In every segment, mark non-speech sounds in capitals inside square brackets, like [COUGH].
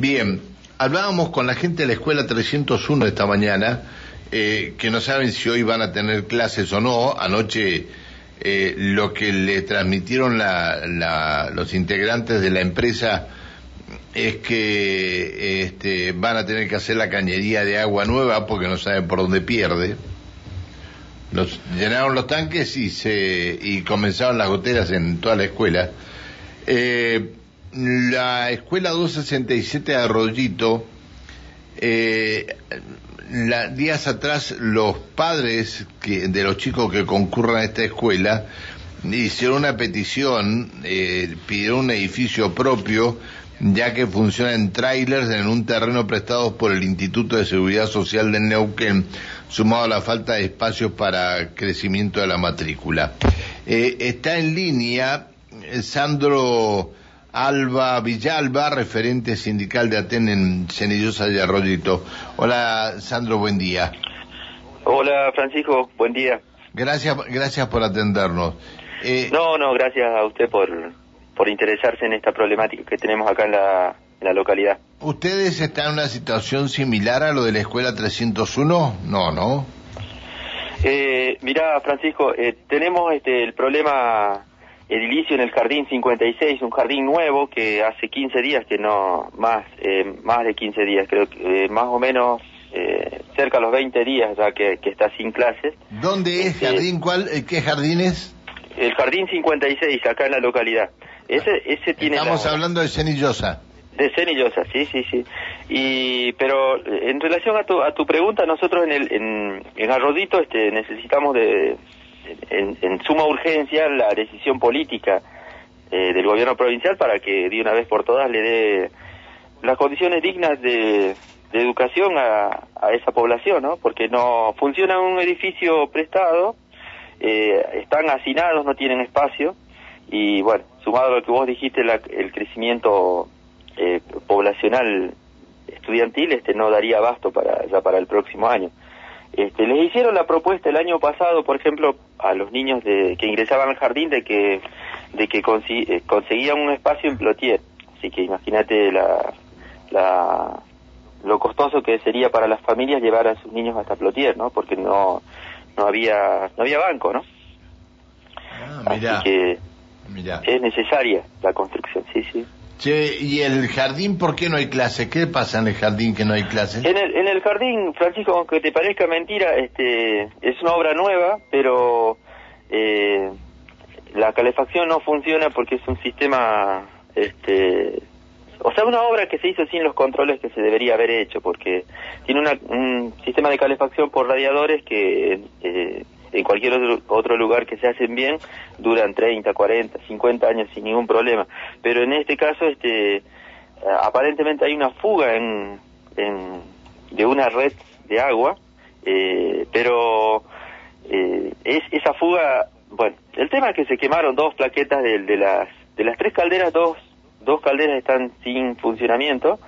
Bien, hablábamos con la gente de la escuela 301 esta mañana, eh, que no saben si hoy van a tener clases o no. Anoche eh, lo que le transmitieron los integrantes de la empresa es que este, van a tener que hacer la cañería de agua nueva porque no saben por dónde pierde. Llenaron los tanques y, se, y comenzaron las goteras en toda la escuela. Eh, la escuela 267 de Arroyito, eh, días atrás los padres de los chicos que concurran a esta escuela hicieron una petición, eh, pidieron un edificio propio, ya que funciona en trailers en un terreno prestado por el Instituto de Seguridad Social de Neuquén, sumado a la falta de espacios para crecimiento de la matrícula. Eh, está en línea Sandro Alba Villalba, referente sindical de Aten en Cenillosa de Arroyito. Hola, Sandro, buen día. Hola, Francisco, buen día. Gracias, gracias por atendernos. Eh, no, no, gracias a usted por, por interesarse en esta problemática que tenemos acá en la, localidad. ¿Ustedes están en una situación similar a lo de la escuela 301? No, ¿no? Eh, mirá, Francisco, eh, tenemos este, el problema edilicio en el Jardín 56, un jardín nuevo que hace 15 días que no, más, eh, más de 15 días, creo que eh, más o menos eh, cerca de los 20 días ya que, está sin clases. ¿Dónde es este, jardín? ¿Cuál, ¿Qué jardín es? El Jardín 56, acá en la localidad. Ese, ese tiene Estamos hablando de Cenillosa. De Cenillosa, sí, sí, sí. Y, pero en relación a tu, a tu pregunta, nosotros en, el, en, en Arrodito este, necesitamos de en, suma urgencia la decisión política eh, del gobierno provincial para que de una vez por todas le dé las condiciones dignas de, educación a, esa población, ¿no? Porque no funciona un edificio prestado, eh, están hacinados, no tienen espacio y bueno, sumado a lo que vos dijiste, el crecimiento eh, poblacional estudiantil, este no daría abasto para ya para el próximo año. Este, les hicieron la propuesta el año pasado, por ejemplo, a los niños de, que ingresaban al jardín de que de que eh, conseguían un espacio en Plotier. Así que imagínate la, la, lo costoso que sería para las familias llevar a sus niños hasta Plotier, ¿no? Porque no no había no había banco, ¿no? Ah, Así que es necesaria la construcción, sí, sí. Che, ¿y el jardín por qué no hay clase? ¿Qué pasa en el jardín que no hay clase? En el, en el jardín, Francisco, aunque te parezca mentira, este, es una obra nueva, pero eh, la calefacción no funciona porque es un sistema, este, o sea, una obra que se hizo sin los controles que se debería haber hecho, porque tiene un sistema de calefacción por radiadores que eh, en cualquier otro, lugar que se hacen bien duran 30, 40, 50 años sin ningún problema. Pero en este caso, este, eh, aparentemente hay una fuga en, de una red de agua, eh, pero eh, es esa fuga, bueno, el tema es que se quemaron dos plaquetas de, de las de las tres calderas, dos dos calderas están sin funcionamiento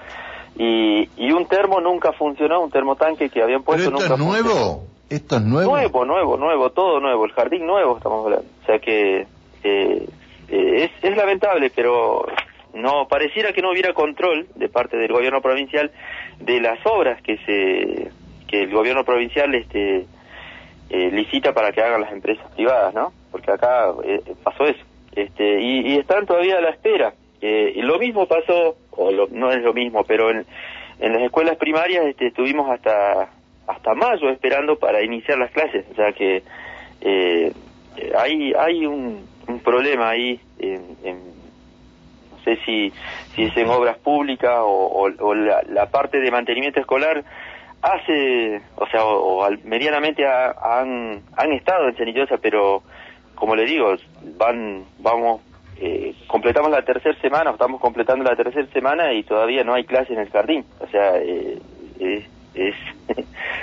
y, y un termo nunca funcionó, un termotanque que habían puesto ¿Pero esto es nuevo? ¿Esto es nuevo? Nuevo, nuevo, todo nuevo, el jardín nuevo estamos hablando. O sea que eh, eh, es, lamentable, pero no pareciera que no hubiera control de parte del gobierno provincial de las obras que se que el gobierno provincial este eh, licita para que hagan las empresas privadas, ¿no? Porque acá pasó eso. Este, y, están todavía a la espera. y lo mismo pasó, o no es lo mismo, pero en, en las escuelas primarias este, estuvimos hasta hasta mayo esperando para iniciar las clases. O sea que eh, hay, hay un, problema ahí, no sé si, si es en obras públicas o, la, parte de mantenimiento escolar hace, o sea, o, medianamente han, han estado en Cenillosa, pero como le digo, van, vamos, eh, completamos la tercera semana, estamos completando la tercera semana y todavía no hay clase en el jardín. O sea, eh, [LAUGHS] es,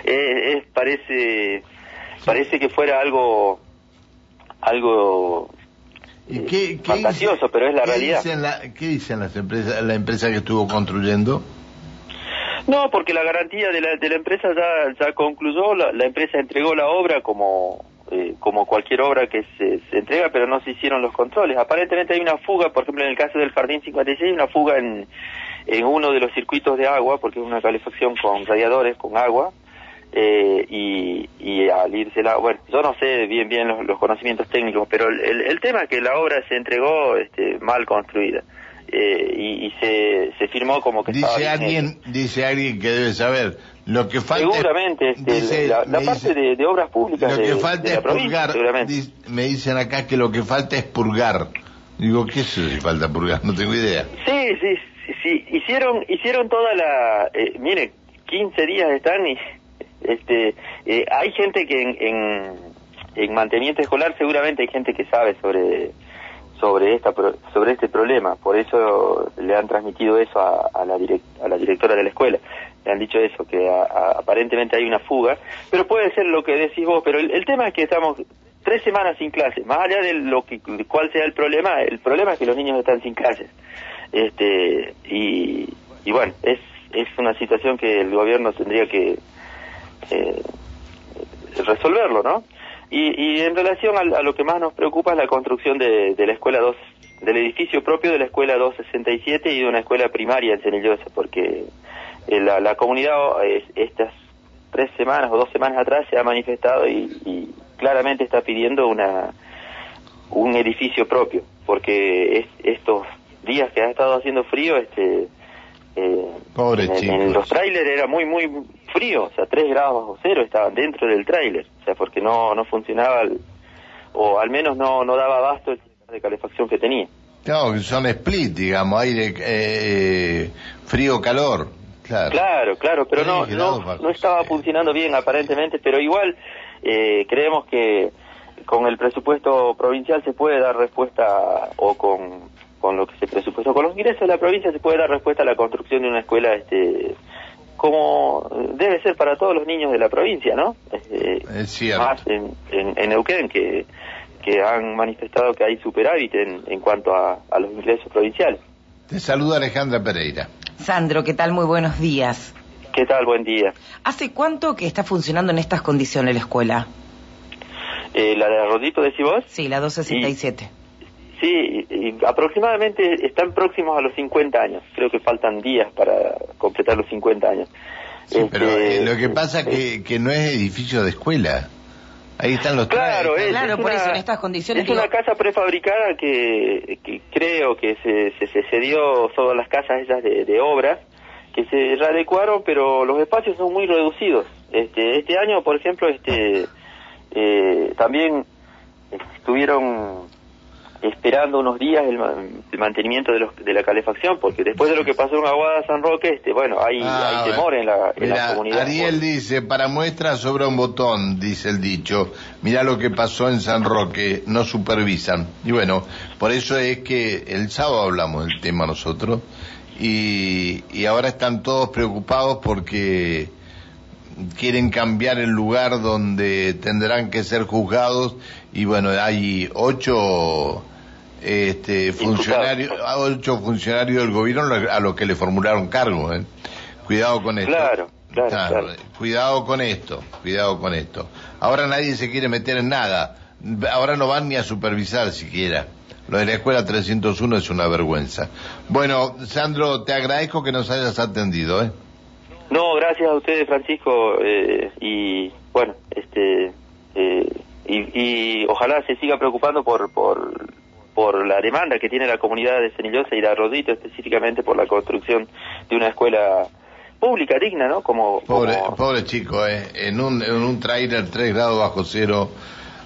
es, parece parece que fuera algo algo ¿Y qué, eh, fantasioso, pero es la realidad. ¿Qué dicen las empresas, la empresa que estuvo construyendo? No, porque la garantía de la, de la empresa ya, ya concluyó, la, la empresa entregó la obra como eh, como cualquier obra que se, se, entrega, pero no se hicieron los controles. Aparentemente hay una fuga, por ejemplo, en el caso del Jardín 56, una fuga en, en uno de los circuitos de agua, porque es una calefacción con radiadores, con agua, eh, y, y al irse la, bueno, yo no sé bien bien los, conocimientos técnicos, pero el, el, tema es que la obra se entregó este, mal construida. Eh, y, y se, se firmó como que dice alguien dice alguien que debe saber lo que falta seguramente este, la, parte de, obras públicas lo que falta es purgar me dicen acá que lo que falta es purgar digo qué es eso si falta purgar [LAUGHS] no tengo idea. Sí sí sí, hicieron hicieron toda la eh, mire 15 días están y este, eh, hay gente que en, en, mantenimiento escolar seguramente hay gente que sabe sobre sobre esta sobre este problema. Por eso le han transmitido eso a, a la a la directora de la escuela. Le han dicho eso que aparentemente hay una fuga pero puede ser lo que decís vos pero el, tema es que estamos tres semanas sin clases más allá de lo que cuál sea el problema el problema es que los niños están sin clases este y, y bueno es es una situación que el gobierno tendría que eh, resolverlo, ¿no? Y, y en relación a, lo que más nos preocupa es la construcción de, de la escuela 2, del edificio propio de la escuela 267 y de una escuela primaria en Cenillosa, porque eh, la, la, comunidad estas tres semanas o dos semanas atrás se ha manifestado y, y claramente está pidiendo una un edificio propio, porque es, estos días que ha estado haciendo frío, este eh, Pobre en, en, los trailers era muy muy frío, o sea, 3 grados bajo cero estaban dentro del tráiler, o sea, porque no, no funcionaba, o al menos no, no daba abasto el de calefacción que tenía. Claro, que son split, digamos, aire, eh, frío-calor. Claro. claro, claro, pero no, no, no, estaba funcionando bien aparentemente, pero igual eh, creemos que con el presupuesto provincial se puede dar respuesta o con, con lo que se presupuestó con los ingresos de la provincia se puede dar respuesta a la construcción de una escuela este como debe ser para todos los niños de la provincia, ¿no? Este, es cierto. Más en, en, Neuquén, que, que han manifestado que hay superávit en, en cuanto a, a los ingresos provinciales. Te saluda Alejandra Pereira. Sandro, ¿qué tal? Muy buenos días. ¿Qué tal? Buen día. ¿Hace cuánto que está funcionando en estas condiciones la escuela? Eh, ¿La de Rodito decís vos? Sí, la 267. Sí, aproximadamente están próximos a los 50 años. Creo que faltan días para completar los 50 años. Sí, pero este, eh, lo que pasa que, que no es edificio de escuela. Ahí están los Claro, es, claro por eso en estas condiciones. Es una casa prefabricada que, que creo que se, se, se cedió todas las casas esas de, de, obras que se readecuaron, pero los espacios son muy reducidos. Este, este año, por ejemplo, este, eh, también estuvieron esperando unos días el, mantenimiento de, los, de, la calefacción, porque después de lo que pasó en Aguada San Roque, este, bueno, hay, ah, hay temor en la, en la comunidad. Ariel dice, para muestra sobra un botón, dice el dicho. Mira lo que pasó en San Roque, no supervisan. Y bueno, por eso es que el sábado hablamos del tema nosotros, y, y ahora están todos preocupados porque quieren cambiar el lugar donde tendrán que ser juzgados y bueno, hay ocho este, funcionarios, ocho funcionarios del gobierno a los que le formularon cargo. ¿eh? Cuidado con esto. Claro, claro, Cuidado con esto, cuidado con esto. Ahora nadie se quiere meter en nada. Ahora no van ni a supervisar siquiera. Lo de la escuela 301 es una vergüenza. Bueno, Sandro, te agradezco que nos hayas atendido. ¿eh? No, gracias a ustedes, Francisco. Eh, y bueno, este. Eh, y, ojalá se siga preocupando por, por, por la demanda que tiene la comunidad de Cenillosa y la Rodito específicamente por la construcción de una escuela pública digna, ¿no? Como, pobre, pobre chico, eh, en un, en un trailer 3 grados bajo cero.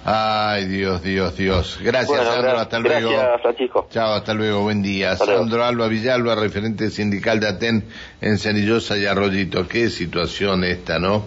Ay, Dios, Dios, Dios. Gracias, Sandro. hasta luego. Gracias, Francisco. Chao, hasta luego. Buen día. Sandro Alba Villalba, referente sindical de ATEN en Cenillosa y Arroyito. Qué situación esta, ¿no?